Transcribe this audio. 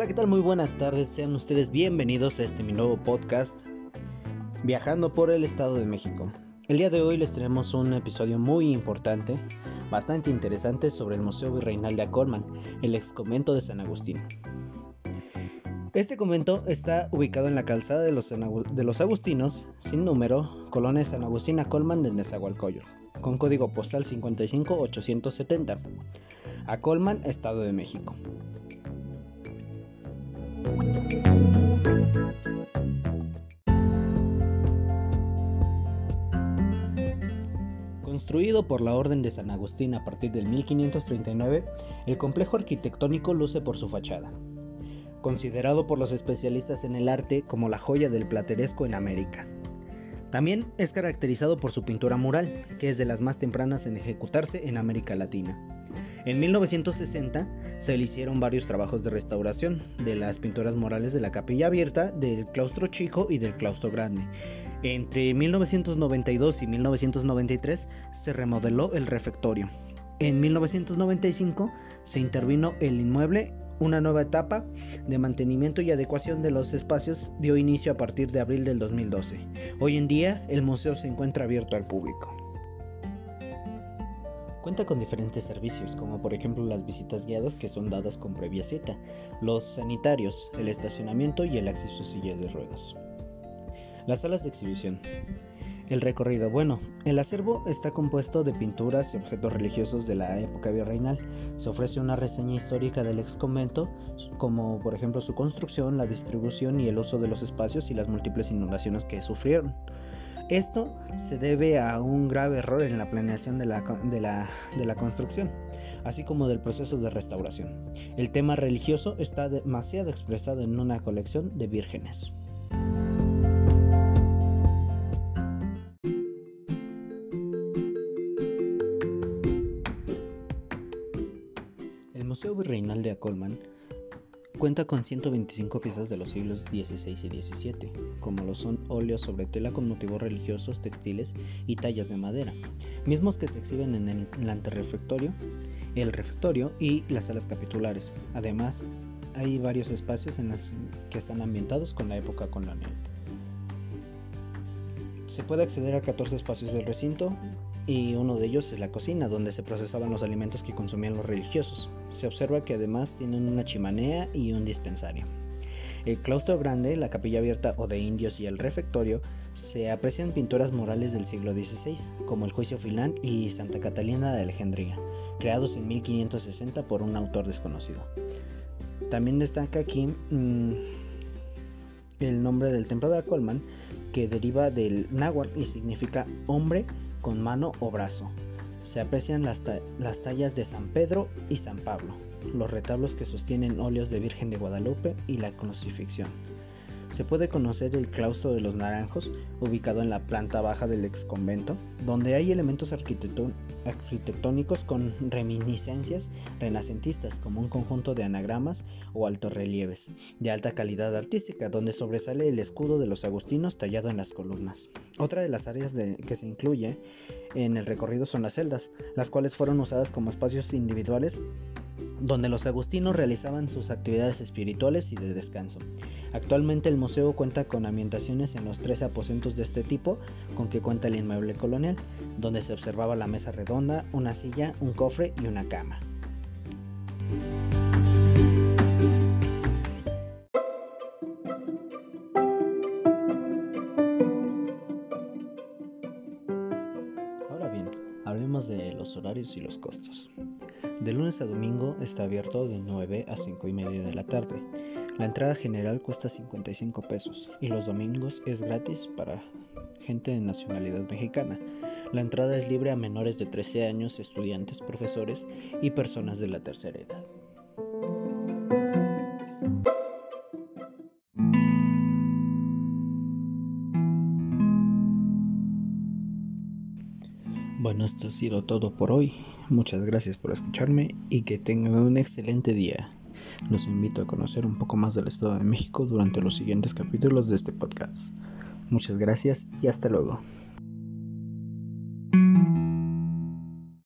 Hola, ¿qué tal? Muy buenas tardes. Sean ustedes bienvenidos a este mi nuevo podcast, Viajando por el Estado de México. El día de hoy les tenemos un episodio muy importante, bastante interesante sobre el Museo Virreinal de Acolman, el ex convento de San Agustín. Este convento está ubicado en la calzada de los, de los Agustinos, sin número, colonia San Agustín Acolman de Nezahualcóyotl, con código postal 55870. Acolman, Estado de México. Construido por la Orden de San Agustín a partir del 1539, el complejo arquitectónico luce por su fachada. Considerado por los especialistas en el arte como la joya del plateresco en América. También es caracterizado por su pintura mural, que es de las más tempranas en ejecutarse en América Latina. En 1960 se le hicieron varios trabajos de restauración de las pinturas murales de la capilla abierta, del claustro chico y del claustro grande. Entre 1992 y 1993 se remodeló el refectorio. En 1995 se intervino el inmueble una nueva etapa de mantenimiento y adecuación de los espacios dio inicio a partir de abril del 2012. Hoy en día el museo se encuentra abierto al público. Cuenta con diferentes servicios, como por ejemplo las visitas guiadas que son dadas con previa cita, los sanitarios, el estacionamiento y el acceso a silla de ruedas. Las salas de exhibición. El recorrido. Bueno, el acervo está compuesto de pinturas y objetos religiosos de la época virreinal. Se ofrece una reseña histórica del ex convento, como por ejemplo su construcción, la distribución y el uso de los espacios y las múltiples inundaciones que sufrieron. Esto se debe a un grave error en la planeación de la, de la construcción, así como del proceso de restauración. El tema religioso está demasiado expresado en una colección de vírgenes. Museo Virreinal de Acolman cuenta con 125 piezas de los siglos XVI y XVII, como lo son óleos sobre tela con motivos religiosos, textiles y tallas de madera, mismos que se exhiben en el, anterrefectorio, el refectorio y las salas capitulares. Además, hay varios espacios en los que están ambientados con la época colonial. Se puede acceder a 14 espacios del recinto y uno de ellos es la cocina, donde se procesaban los alimentos que consumían los religiosos. Se observa que además tienen una chimenea y un dispensario. El claustro grande, la capilla abierta o de indios y el refectorio se aprecian pinturas murales del siglo XVI, como el Juicio Filán y Santa Catalina de Alejandría, creados en 1560 por un autor desconocido. También destaca aquí mm, el nombre del templo de Acolman, que deriva del náhuatl y significa hombre con mano o brazo. Se aprecian las, las, tallas de San Pedro y San Pablo, los retablos que sostienen óleos de Virgen de Guadalupe y la crucifixión se puede conocer el claustro de los naranjos, ubicado en la planta baja del ex convento, donde hay elementos arquitectónicos con reminiscencias renacentistas, como un conjunto de anagramas o altos relieves, de alta calidad artística, donde sobresale el escudo de los agustinos tallado en las columnas. Otra de las áreas que se incluye en el recorrido son las celdas, las cuales fueron usadas como espacios individuales donde los agustinos realizaban sus actividades espirituales y de descanso. Actualmente el museo cuenta con ambientaciones en los tres aposentos de este tipo con que cuenta el inmueble colonial, donde se observaba la mesa redonda, una silla, un cofre y una cama. Ahora bien, hablemos de los horarios y los costos. De lunes a domingo está abierto de 9 a 5 y media de la tarde. La entrada general cuesta 55 pesos y los domingos es gratis para gente de nacionalidad mexicana. La entrada es libre a menores de 13 años, estudiantes, profesores y personas de la tercera edad. Bueno, esto ha sido todo por hoy. Muchas gracias por escucharme y que tengan un excelente día. Los invito a conocer un poco más del Estado de México durante los siguientes capítulos de este podcast. Muchas gracias y hasta luego.